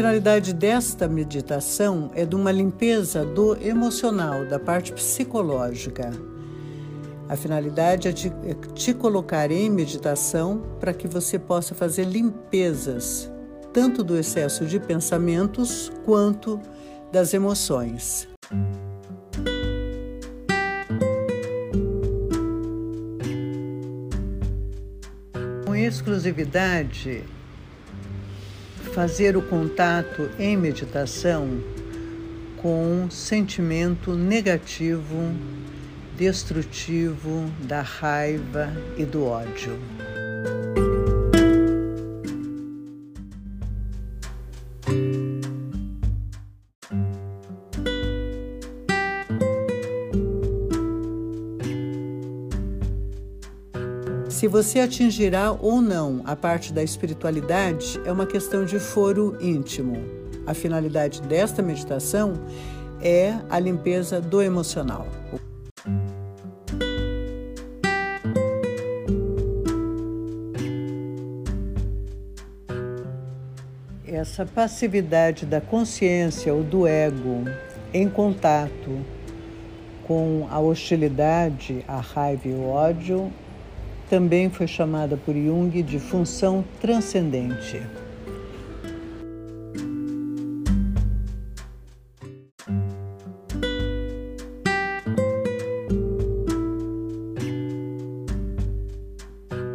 finalidade desta meditação é de uma limpeza do emocional, da parte psicológica. A finalidade é, de, é te colocar em meditação para que você possa fazer limpezas, tanto do excesso de pensamentos quanto das emoções. Com exclusividade, fazer o contato em meditação com um sentimento negativo, destrutivo da raiva e do ódio. Você atingirá ou não a parte da espiritualidade é uma questão de foro íntimo. A finalidade desta meditação é a limpeza do emocional. Essa passividade da consciência ou do ego em contato com a hostilidade, a raiva e o ódio também foi chamada por Jung de função transcendente.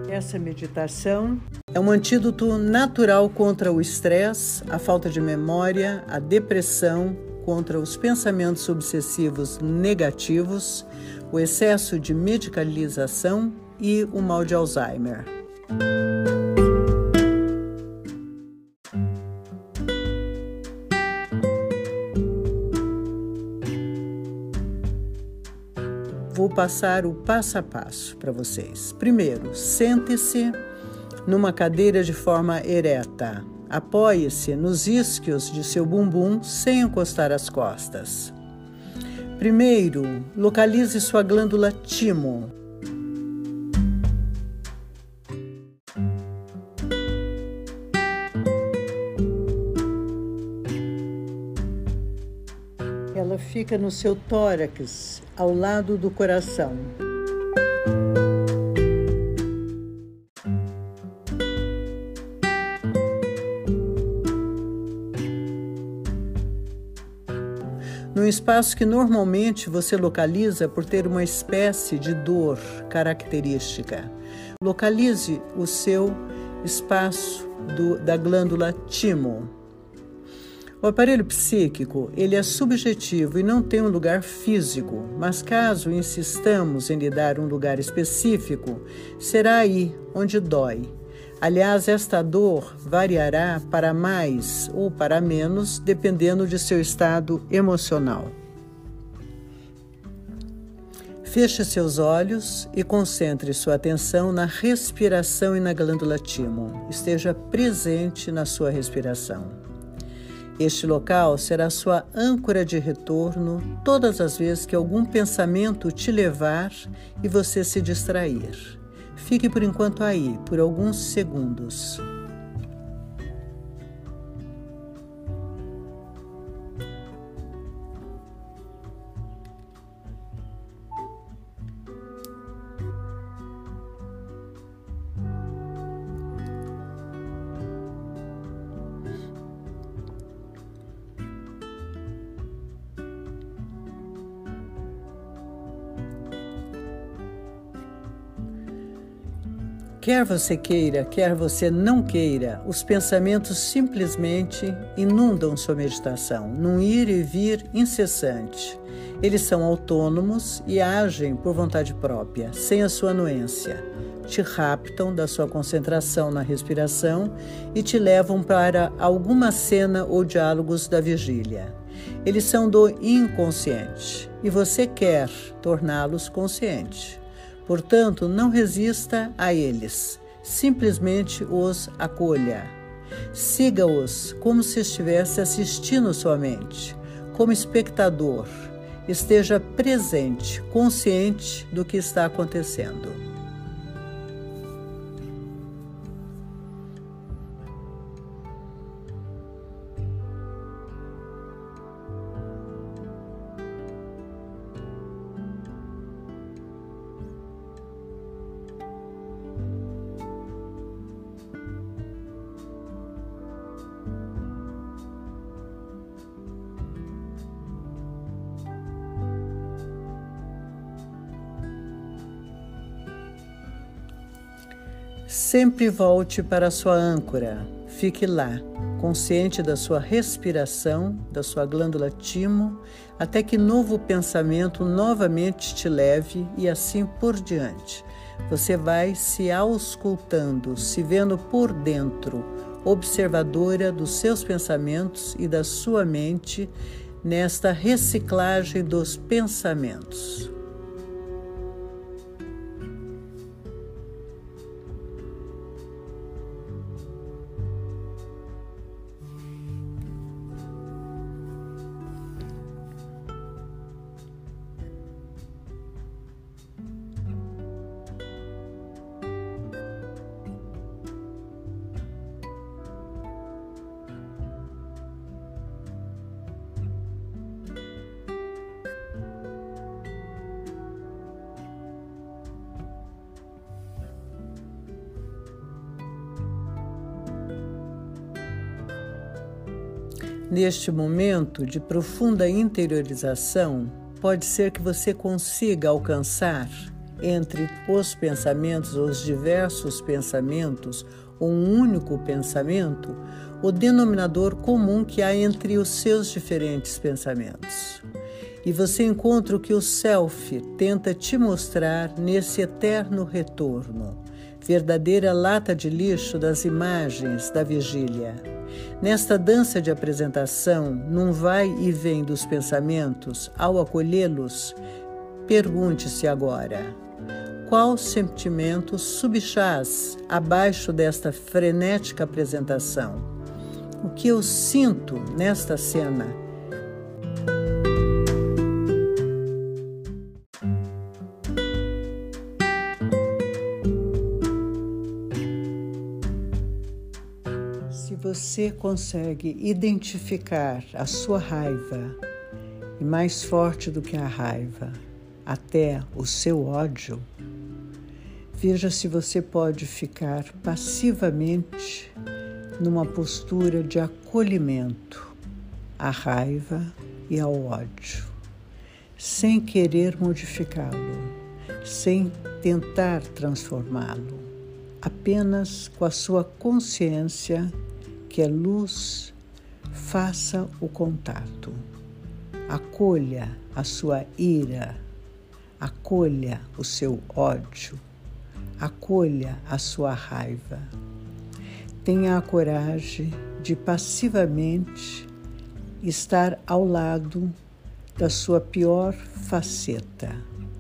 Essa meditação é um antídoto natural contra o estresse, a falta de memória, a depressão, contra os pensamentos obsessivos negativos, o excesso de medicalização e o mal de Alzheimer. Vou passar o passo a passo para vocês. Primeiro, sente-se numa cadeira de forma ereta. Apoie-se nos isquios de seu bumbum sem encostar as costas. Primeiro, localize sua glândula timo, Ela fica no seu tórax, ao lado do coração. num espaço que normalmente você localiza por ter uma espécie de dor característica. Localize o seu espaço do, da glândula timo. O aparelho psíquico, ele é subjetivo e não tem um lugar físico, mas caso insistamos em lhe dar um lugar específico, será aí onde dói. Aliás, esta dor variará para mais ou para menos, dependendo de seu estado emocional. Feche seus olhos e concentre sua atenção na respiração e na glândula timo. Esteja presente na sua respiração. Este local será sua âncora de retorno todas as vezes que algum pensamento te levar e você se distrair. Fique por enquanto aí, por alguns segundos. Quer você queira, quer você não queira, os pensamentos simplesmente inundam sua meditação, num ir e vir incessante. Eles são autônomos e agem por vontade própria, sem a sua anuência. Te raptam da sua concentração na respiração e te levam para alguma cena ou diálogos da vigília. Eles são do inconsciente e você quer torná-los consciente. Portanto, não resista a eles, simplesmente os acolha. Siga-os como se estivesse assistindo sua mente, como espectador. Esteja presente, consciente do que está acontecendo. Sempre volte para a sua âncora. Fique lá, consciente da sua respiração, da sua glândula timo, até que novo pensamento novamente te leve e assim por diante. Você vai se auscultando, se vendo por dentro, observadora dos seus pensamentos e da sua mente nesta reciclagem dos pensamentos. Neste momento de profunda interiorização, pode ser que você consiga alcançar entre os pensamentos, os diversos pensamentos, um único pensamento, o denominador comum que há entre os seus diferentes pensamentos. E você encontra o que o Self tenta te mostrar nesse eterno retorno, verdadeira lata de lixo das imagens da vigília Nesta dança de apresentação, num vai e vem dos pensamentos, ao acolhê-los, pergunte-se agora: qual sentimento subchaz abaixo desta frenética apresentação? O que eu sinto nesta cena? Você consegue identificar a sua raiva, e mais forte do que a raiva, até o seu ódio, veja se você pode ficar passivamente numa postura de acolhimento à raiva e ao ódio, sem querer modificá-lo, sem tentar transformá-lo, apenas com a sua consciência que a luz faça o contato, acolha a sua ira, acolha o seu ódio, acolha a sua raiva. Tenha a coragem de passivamente estar ao lado da sua pior faceta,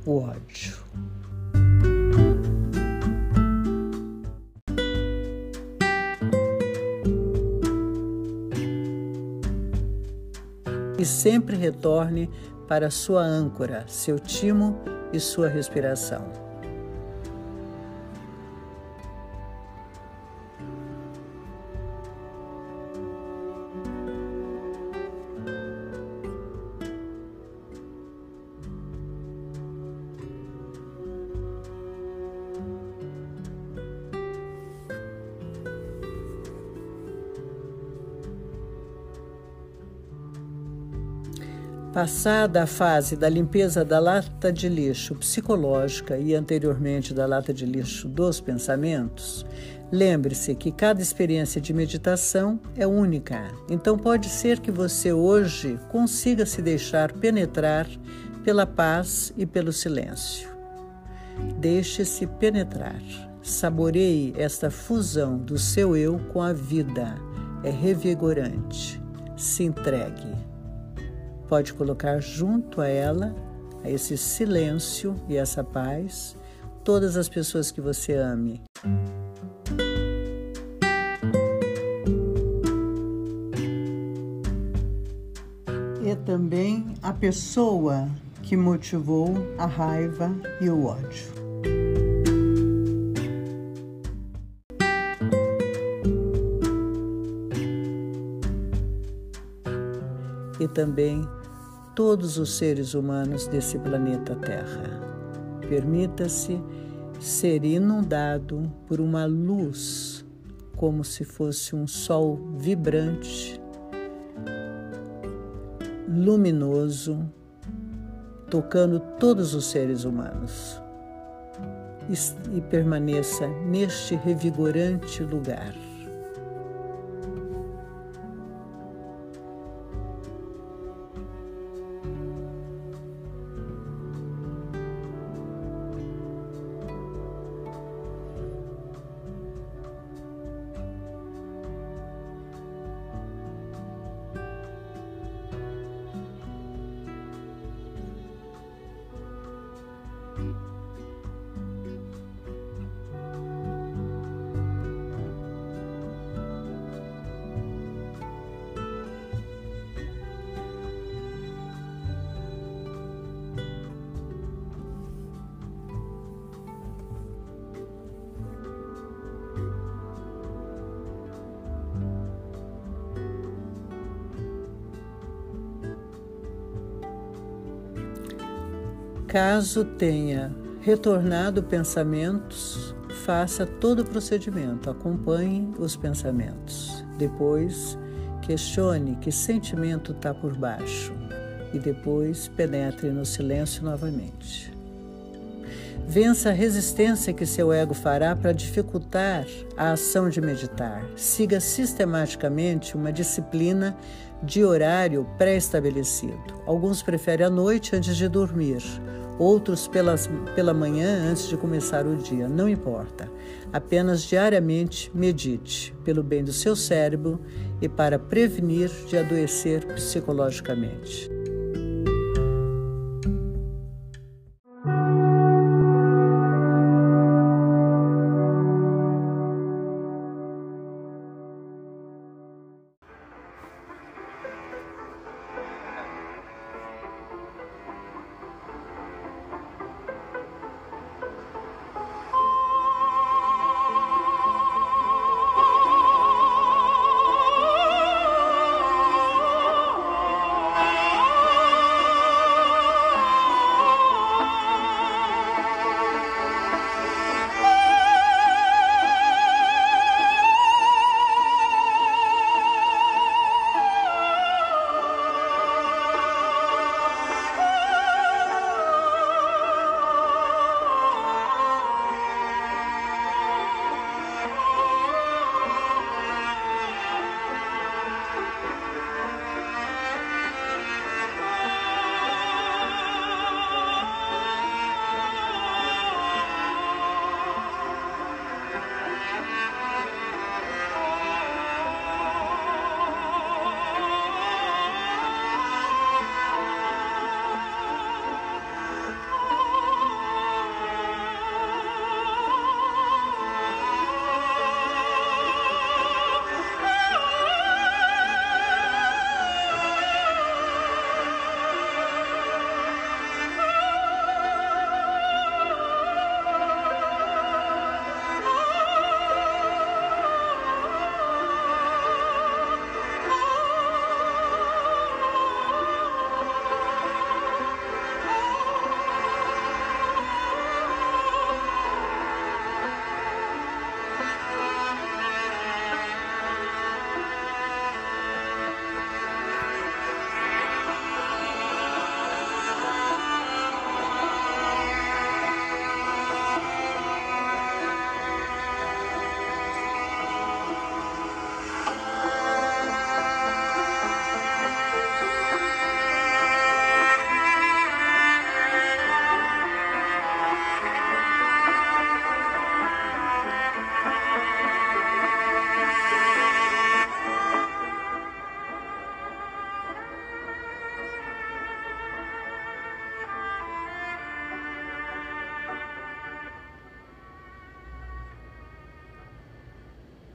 o ódio. E sempre retorne para sua âncora, seu timo e sua respiração. Passada a fase da limpeza da lata de lixo psicológica e anteriormente da lata de lixo dos pensamentos, lembre-se que cada experiência de meditação é única. Então pode ser que você hoje consiga se deixar penetrar pela paz e pelo silêncio. Deixe-se penetrar. Saboreie esta fusão do seu eu com a vida. É revigorante. Se entregue pode colocar junto a ela, a esse silêncio e essa paz, todas as pessoas que você ame. E também a pessoa que motivou a raiva e o ódio. E também todos os seres humanos desse planeta Terra. Permita-se ser inundado por uma luz, como se fosse um sol vibrante, luminoso, tocando todos os seres humanos. e, permaneça neste revigorante lugar. Caso tenha retornado pensamentos, faça todo o procedimento, acompanhe os pensamentos. Depois, questione que sentimento está por baixo e depois penetre no silêncio novamente. Vença a resistência que seu ego fará para dificultar a ação de meditar. Siga sistematicamente uma disciplina de horário pré-estabelecido. Alguns preferem à noite antes de dormir, outros pelas, pela manhã antes de começar o dia. Não importa. Apenas diariamente medite pelo bem do seu cérebro e para prevenir de adoecer psicologicamente.